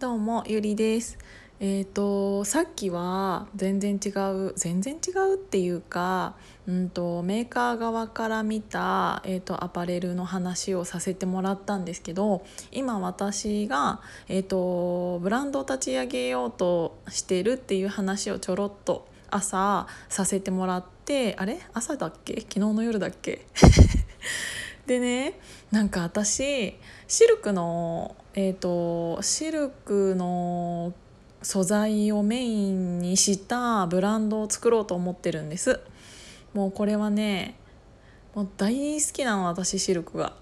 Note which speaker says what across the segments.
Speaker 1: どうもゆりです。えっ、とさっきは全然違う全然違うっていうか、うんとメーカー側から見たえっ、とアパレルの話をさせてもらったんですけど、今私がえっ、とブランドを立ち上げようとしてるっていう話をちょろっと朝させてもらって、あれ？朝だっけ？昨日の夜だっけ？でねなんか私シルクのえー、とシルクの素材をメインにしたブランドを作ろうと思ってるんです。もうこれはねもう大好きなの私シルクが。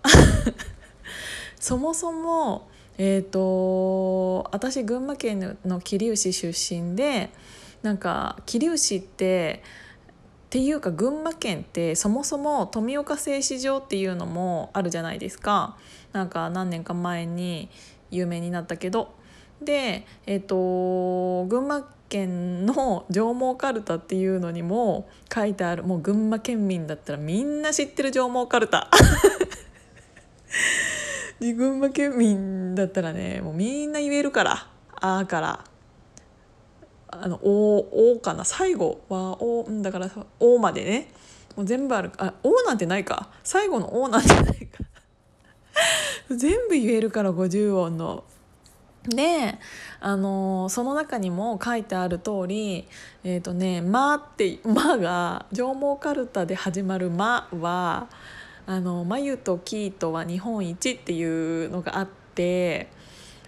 Speaker 1: そもそもえっ、と私群馬県の桐生市出身でなんか桐生市ってっていうか群馬県ってそもそも富岡製糸場っていうのもあるじゃないですか。なんか何年か前に有名になったけど。でえっ、と群馬県の上毛かるたっていうのにも書いてある。もう群馬県民だったらみんな知ってる上毛かるた群馬県民だったらねもうみんな言えるから「あ」から。あの「お」おかな？最後は「お」んだから「お」までね。もう全部あるあ「お」なんてないか。最後の「お」なんてないか。全部言えるから50音の。であのその中にも書いてある通り「えーとね、ま」って「ま」が上毛かるたで始まる「ま」はあの眉とキーとは日本一っていうのがあって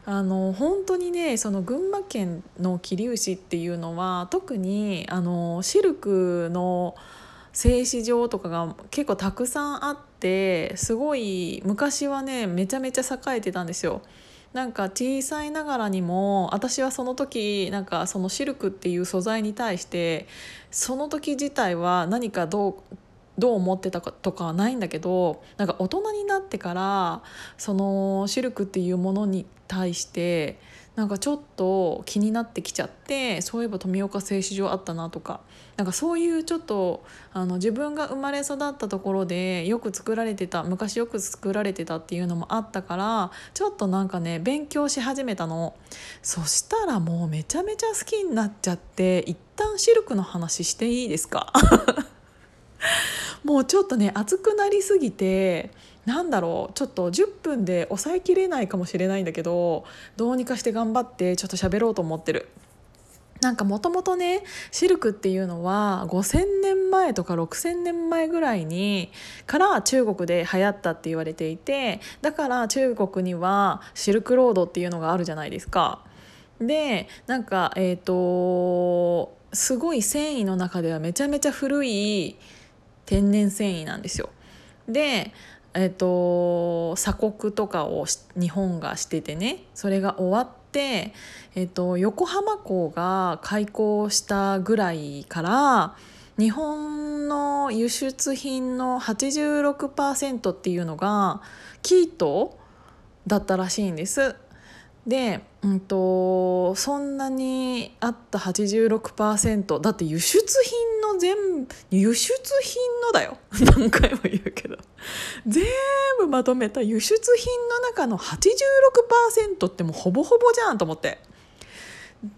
Speaker 1: あの本当にねその群馬県の桐生市っていうのは特にあのシルクの製糸場とかが結構たくさんあってすごい昔はねめちゃめちゃ栄えてたんですよ。なんか小さいながらにも私はその時なんかそのシルクっていう素材に対してその時自体は何かどうどう思ってたかとかはないんだけどなんか大人になってからそのシルクっていうものに対してなんかちょっと気になってきちゃってそういえば富岡製糸場あったなとかなんかそういうちょっとあの自分が生まれ育ったところでよく作られてた昔よく作られてたっていうのもあったからちょっとなんかね勉強し始めたの。そしたらもうめちゃめちゃ好きになっちゃって一旦シルクの話していいですか？もうちょっとね熱くなりすぎてなんだろうちょっと10分で抑えきれないかもしれないんだけどどうにかして頑張ってちょっと喋ろうと思ってる。なんかもともとねシルクっていうのは5,000年前とか6,000年前ぐらいにから中国で流行ったって言われていてだから中国にはシルクロードっていうのがあるじゃないですか。でなんかえっ、ー、とすごい繊維の中ではめちゃめちゃ古い天然繊維なんですよ。でえーと、鎖国とかを日本がしててねそれが終わって、えーと、横浜港が開港したぐらいから日本の輸出品の86%っていうのが生糸だったらしいんです。で、うんと、そんなにあった86%だって輸出品の全部輸出品のだよ。何回も言うけど。全部まとめた輸出品の中の86%ってもうほぼほぼじゃんと思って。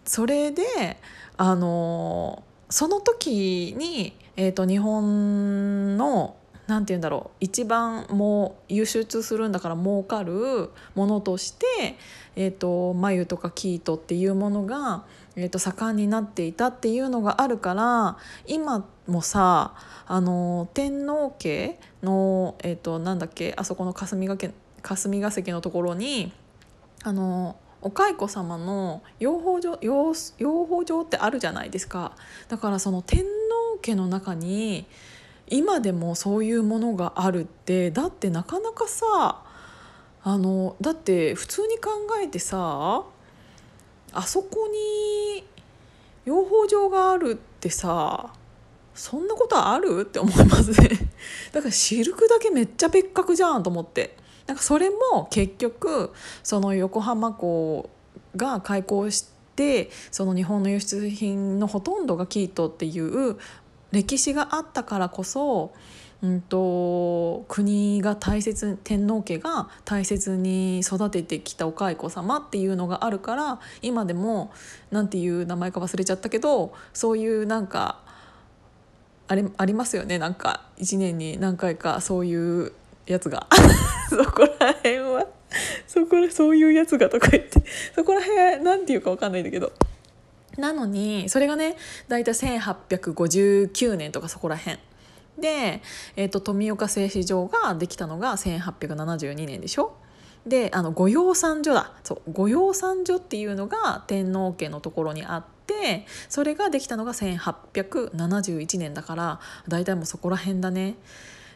Speaker 1: それであのその時に、えーと、日本のなんて言うんだろう。一番もう輸出するんだから儲かるものとして、えーと、眉とか生糸っていうものが、えーと、盛んになっていたっていうのがあるから今もさあの天皇家の、えー、となんだっけあそこの霞がけ霞が関のところにあのお蚕様の養蜂場養養蜂場ってあるじゃないですか。だからその天皇家の中に今でもそういうものがあるってだってなかなかさあのだって普通に考えてさあそこに養蜂場があるってさそんなことあるって思いますね だからシルクだけめっちゃ別格じゃんと思って。なんかそれも結局その横浜港が開港してその日本の輸出品のほとんどが生糸っていう歴史があったからこそうんと、国が大切天皇家が大切に育ててきたお蚕様っていうのがあるから今でも何ていう名前か忘れちゃったけどそういうなんかあれありますよね。なんか1年に何回かそういうやつが。そこら辺は。そこらそういうやつがとか言って。そこら辺なんていうか分かんないんだけど。なのにそれがね大体1859年とかそこら辺。で、えーと、富岡製糸場ができたのが1872年でしょ？であの御養蚕所だ。そう御養蚕所っていうのが天皇家のところにあってそれができたのが1871年だから大体もうそこら辺だね。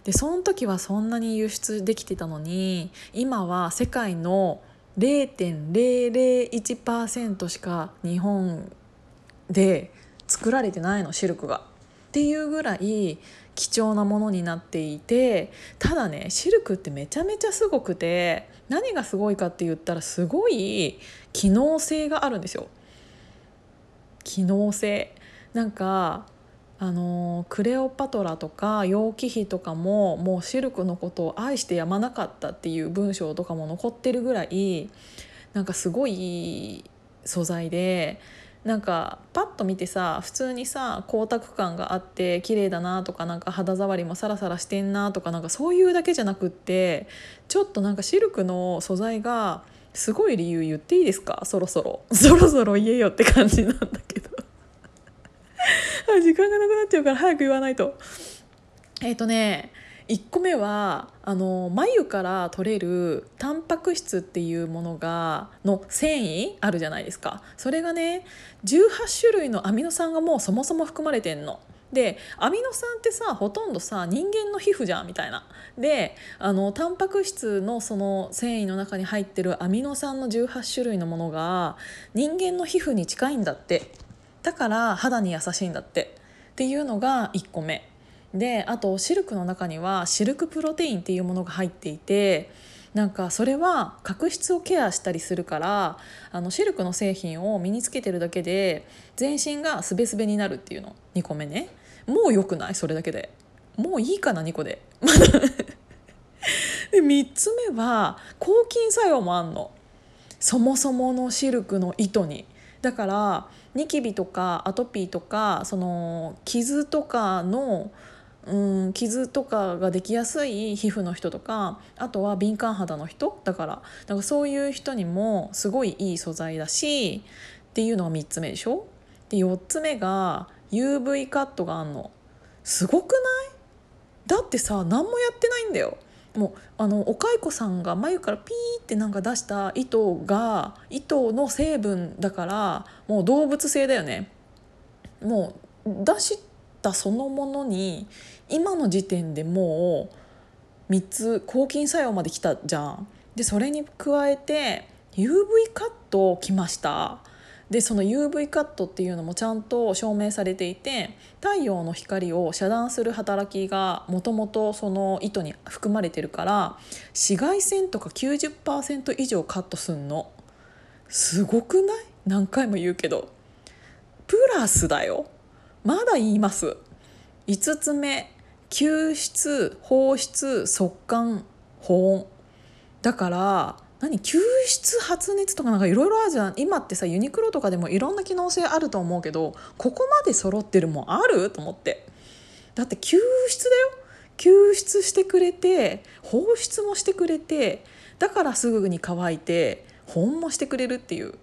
Speaker 1: でその時はそんなに輸出できてたのに今は世界の0.001%しか日本で作られてないのシルクが。っていうぐらい貴重なものになっていてただねシルクってめちゃめちゃすごくて何がすごいかって言ったらすごい機能性があるんですよ。機能性なんかあのクレオパトラとか楊貴妃とかももうシルクのことを愛してやまなかったっていう文章とかも残ってるぐらいなんかすごい素材でなんかパッと見てさ普通にさ光沢感があって綺麗だなとかなんか肌触りもサラサラしてんなとかなんかそういうだけじゃなくってちょっとなんかシルクの素材がすごい理由言っていいですか？そろそろ。そろそろ言えよって感じなんだけど。時間がなくなっちゃうから早く言わないと。えっ、ー、とね1個目はあの眉から取れるタンパク質っていうものがの繊維あるじゃないですかそれがね18種類のアミノ酸がもうそもそも含まれてんの。でアミノ酸ってさほとんどさ人間の皮膚じゃんみたいな。であのタンパク質のその繊維の中に入ってるアミノ酸の18種類のものが人間の皮膚に近いんだってだから肌に優しいんだってっていうのが1個目。であとシルクの中にはシルクプロテインっていうものが入っていてなんかそれは角質をケアしたりするからあのシルクの製品を身につけてるだけで全身がすべすべになるっていうの。2個目ね。もう良くない？それだけで。もういいかな？2個で。で3つ目は抗菌作用もあんの。そもそものシルクの糸に。だからニキビとかアトピーとかその傷とかのうん傷とかができやすい皮膚の人とかあとは敏感肌の人だからなんかそういう人にもすごいいい素材だしっていうのが3つ目でしょ？で4つ目が UV カットがあんの。すごくない？だってさ何もやってないんだよ。もうあのお蚕さんが眉からピーってなんか出した糸が糸の成分だからもう動物性だよね。もう出したそのものに今の時点でもう3つ抗菌作用まで来たじゃん。でそれに加えて UV カット来ました。でその UV カットっていうのもちゃんと証明されていて太陽の光を遮断する働きがもともとその糸に含まれてるから紫外線とか90%以上カットすんの。すごくない？何回も言うけど。プラスだよ。まだ言います。5つ目吸湿放出速乾保温。だから何吸湿発熱とかなんかいろいろあるじゃん。今ってさユニクロとかでもいろんな機能性あると思うけどここまで揃ってるもんあると思って。だって吸湿だよ。吸湿してくれて放出もしてくれてだからすぐに乾いて保温もしてくれるっていう。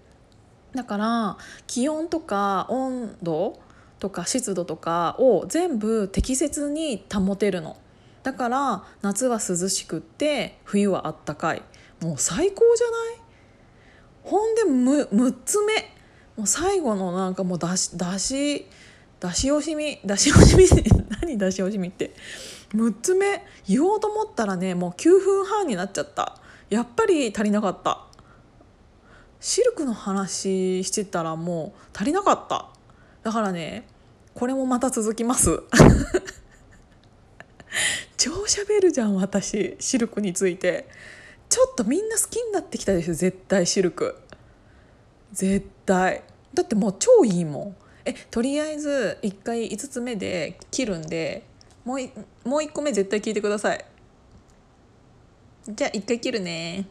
Speaker 1: だから気温とか温度とか湿度とかを全部適切に保てるの。だから夏は涼しくって冬はあったかい。もう最高じゃない？ほんで 6, 6つ目。もう最後のなんかもうだしだし出し惜しみ。出し惜しみ？何出し惜しみって？6つ目。言おうと思ったらねもう9分半になっちゃった。やっぱり足りなかった。シルクの話してたらもう足りなかった。だからねこれもまた続きます。超喋るじゃん私シルクについて。ちょっとみんな好きになってきたでしょ絶対シルク。絶対。だってもう超いいもん。えとりあえず1回5つ目で切るんでもうもう1個目絶対聞いてください。じゃあ1回切るね。